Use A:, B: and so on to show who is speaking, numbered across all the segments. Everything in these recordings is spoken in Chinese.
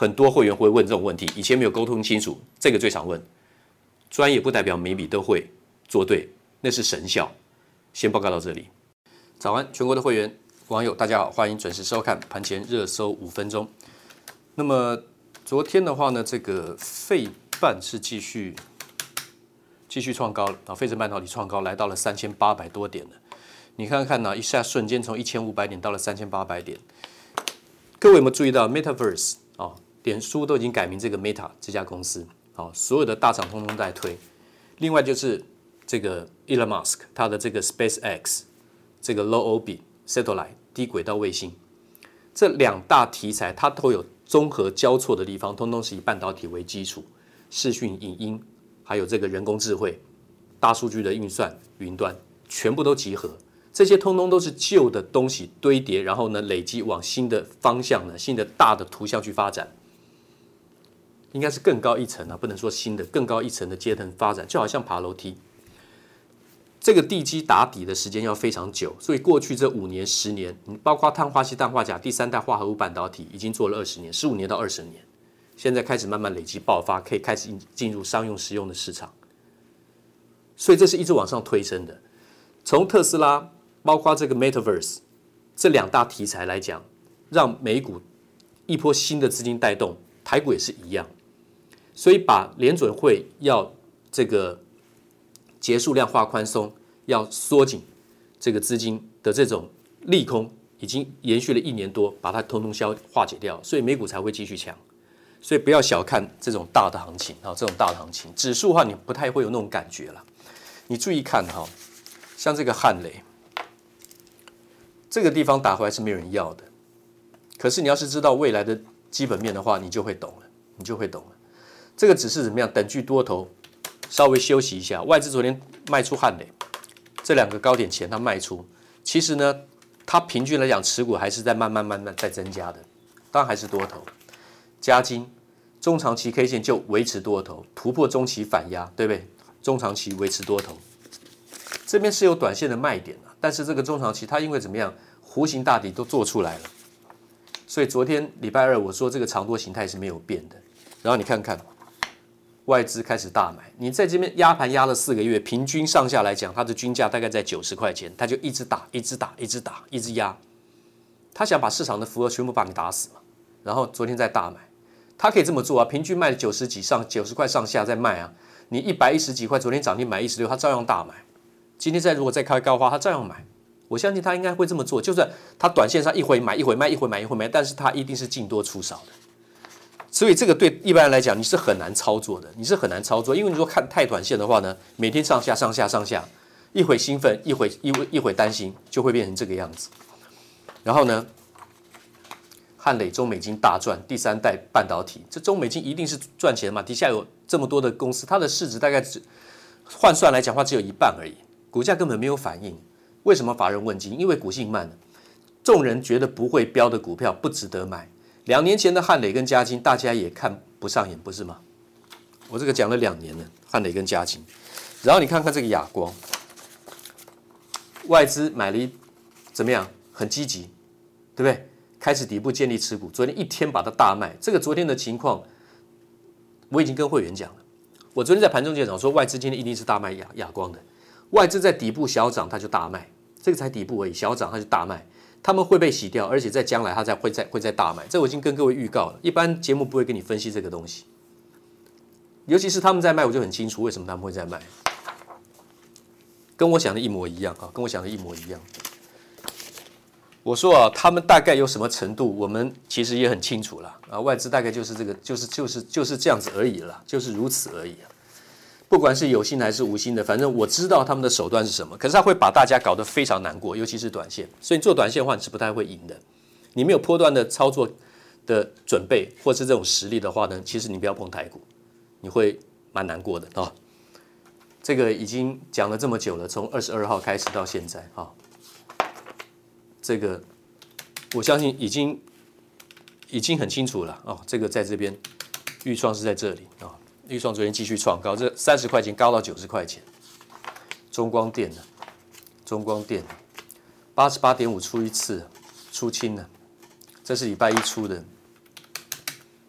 A: 很多会员会问这种问题，以前没有沟通清楚，这个最常问。专业不代表每笔都会做对，那是神效。先报告到这里。早安，全国的会员网友大家好，欢迎准时收看盘前热搜五分钟。那么昨天的话呢，这个费半是继续继续创高了啊，费城半导体创高来到了三千八百多点了。你看看呢，一下瞬间从一千五百点到了三千八百点。各位有没有注意到 Metaverse 啊？脸书都已经改名这个 Meta 这家公司，好，所有的大厂通通在推。另外就是这个 Elon Musk 他的这个 SpaceX 这个 Low Orbit Satellite 低轨道卫星，这两大题材它都有综合交错的地方，通通是以半导体为基础，视讯、影音，还有这个人工智慧、大数据的运算、云端，全部都集合。这些通通都是旧的东西堆叠，然后呢累积往新的方向呢，新的大的图像去发展。应该是更高一层啊，不能说新的更高一层的阶层发展，就好像爬楼梯，这个地基打底的时间要非常久，所以过去这五年、十年，你包括碳化矽、氮化镓、第三代化合物半导体，已经做了二十年、十五年到二十年，现在开始慢慢累积爆发，可以开始进入商用实用的市场，所以这是一直往上推升的。从特斯拉，包括这个 Metaverse 这两大题材来讲，让美股一波新的资金带动，台股也是一样。所以，把联准会要这个结束量化宽松，要缩紧这个资金的这种利空，已经延续了一年多，把它通通消化解掉，所以美股才会继续强。所以不要小看这种大的行情啊，这种大的行情，指数的话你不太会有那种感觉了。你注意看哈，像这个汉雷，这个地方打回来是没有人要的，可是你要是知道未来的基本面的话，你就会懂了，你就会懂了。这个只是怎么样？等距多头稍微休息一下。外资昨天卖出汉磊，这两个高点前它卖出，其实呢，它平均来讲持股还是在慢慢慢慢在增加的，当然还是多头。加金中长期 K 线就维持多头，突破中期反压，对不对？中长期维持多头，这边是有短线的卖点啊。但是这个中长期它因为怎么样，弧形大底都做出来了，所以昨天礼拜二我说这个长多形态是没有变的。然后你看看外资开始大买，你在这边压盘压了四个月，平均上下来讲，它的均价大概在九十块钱，它就一直打，一直打，一直打，一直压，他想把市场的浮额全部把你打死嘛。然后昨天再大买，他可以这么做啊，平均卖九十几上九十块上下再卖啊。你一百一十几块，昨天涨停买一十六，他照样大买。今天再如果再开高花，他照样买。我相信他应该会这么做，就算他短线上一回买一回卖，一回买一回买，但是他一定是进多出少的。所以这个对一般人来讲，你是很难操作的，你是很难操作，因为你说看太短线的话呢，每天上下上下上下，一会兴奋，一会一会一会担心，就会变成这个样子。然后呢，汉磊中美金大赚，第三代半导体，这中美金一定是赚钱嘛？底下有这么多的公司，它的市值大概只换算来讲话只有一半而已，股价根本没有反应。为什么乏人问津？因为股性慢，众人觉得不会飙的股票不值得买。两年前的汉磊跟嘉金，大家也看不上眼，不是吗？我这个讲了两年了，汉磊跟嘉金。然后你看看这个亚光，外资买了一怎么样？很积极，对不对？开始底部建立持股，昨天一天把它大卖。这个昨天的情况，我已经跟会员讲了。我昨天在盘中就讲说，外资今天一定是大卖亚亚光的。外资在底部小涨，它就大卖。这个才底部而已，小涨它就大卖，他们会被洗掉，而且在将来它再会再会再大卖，这我已经跟各位预告了。一般节目不会跟你分析这个东西，尤其是他们在卖，我就很清楚为什么他们会在卖，跟我想的一模一样啊，跟我想的一模一样。我说啊，他们大概有什么程度，我们其实也很清楚了啊。外资大概就是这个，就是就是就是这样子而已了，就是如此而已。不管是有心还是无心的，反正我知道他们的手段是什么。可是他会把大家搞得非常难过，尤其是短线。所以你做短线的话，你是不太会赢的。你没有波段的操作的准备，或是这种实力的话呢，其实你不要碰台股，你会蛮难过的啊、这个已经讲了这么久了，从二十二号开始到现在啊、这个我相信已经已经很清楚了啊、哦。这个在这边预创是在这里啊。预创昨天继续创高，这三十块钱高到九十块钱。中光电呢？中光电八十八点五出一次，出清了。这是礼拜一出的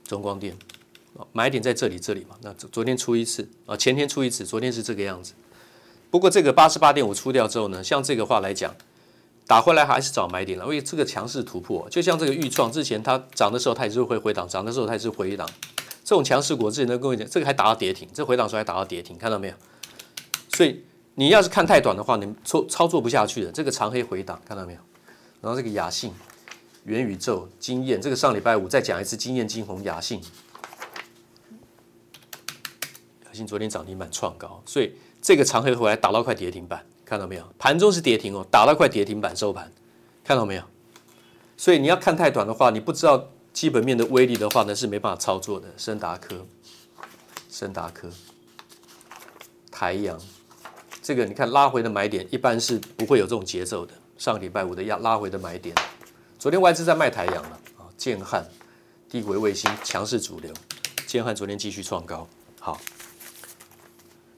A: 中光电，买点在这里这里嘛。那昨昨天出一次啊，前天出一次，昨天是这个样子。不过这个八十八点五出掉之后呢，像这个话来讲，打回来还是找买点了，因为这个强势突破，就像这个预创之前它涨的时候它也是会回档，涨的时候它也是回档。这种强势股，之前都跟我讲，这个还打到跌停，这回档时候还打到跌停，看到没有？所以你要是看太短的话，你操操作不下去的。这个长黑回档，看到没有？然后这个亚信、元宇宙、经验，这个上礼拜五再讲一次，晶焱、晶宏、亚信，亚信昨天涨停板创高，所以这个长黑回来打到快跌停板，看到没有？盘中是跌停哦，打到快跌停板收盘，看到没有？所以你要看太短的话，你不知道。基本面的威力的话呢，是没办法操作的。升达科、升达科、台阳，这个你看拉回的买点，一般是不会有这种节奏的。上个礼拜五的压拉回的买点，昨天外资在卖台阳了啊。建汉、低轨卫星强势主流，建汉昨天继续创高。好，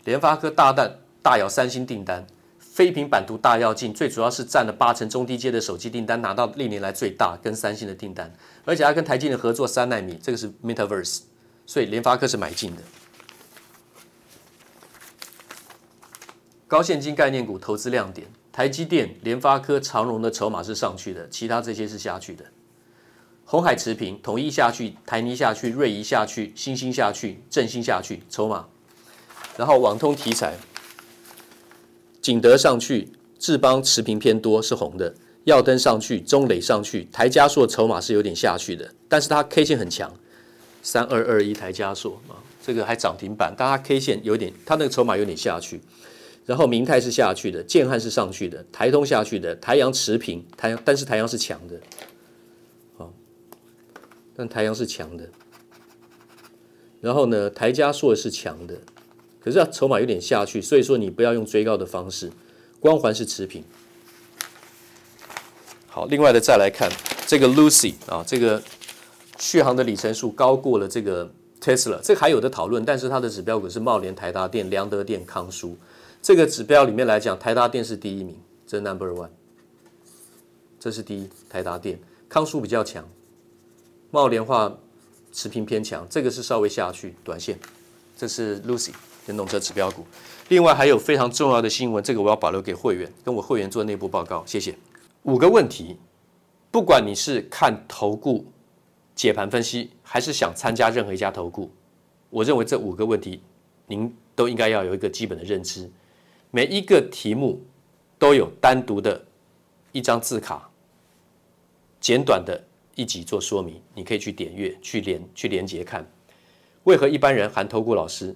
A: 联发科大单大咬三星订单。非平板图大跃进，最主要是占了八成中低阶的手机订单，拿到历年来最大跟三星的订单，而且还跟台积电合作三奈米，这个是 Metaverse，所以联发科是买进的。高现金概念股投资亮点，台积电、联发科、长荣的筹码是上去的，其他这些是下去的。红海持平，统一下去，台泥下去，瑞仪下去，欣兴下去，振兴下去，筹码。然后网通题材。景德上去，智邦持平偏多是红的，耀登上去，中磊上去，台加硕筹码是有点下去的，但是它 K 线很强，三二二一台加硕啊，这个还涨停板，但它 K 线有点，它那个筹码有点下去，然后明泰是下去的，建汉是上去的，台通下去的，台阳持平，台阳但是台阳是强的，啊，但台阳是强的，然后呢，台加硕是强的。可是它筹码有点下去，所以说你不要用追高的方式。光环是持平。好，另外的再来看这个 Lucy 啊，这个续航的里程数高过了这个 Tesla，这个还有的讨论。但是它的指标股是茂联、台达电、良德电、康舒。这个指标里面来讲，台达电是第一名，这是 number one。这是第一，台达电，康舒比较强，茂联化持平偏强，这个是稍微下去，短线。这是 Lucy 电动车指标股。另外还有非常重要的新闻，这个我要保留给会员，跟我会员做内部报告。谢谢。五个问题，不管你是看投顾解盘分析，还是想参加任何一家投顾，我认为这五个问题，您都应该要有一个基本的认知。每一个题目都有单独的一张字卡，简短的一集做说明，你可以去点阅、去连、去连接看。为何一般人含投顾老师